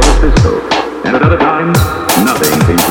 was Cisco, and at other times, nothing seemed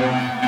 Yeah.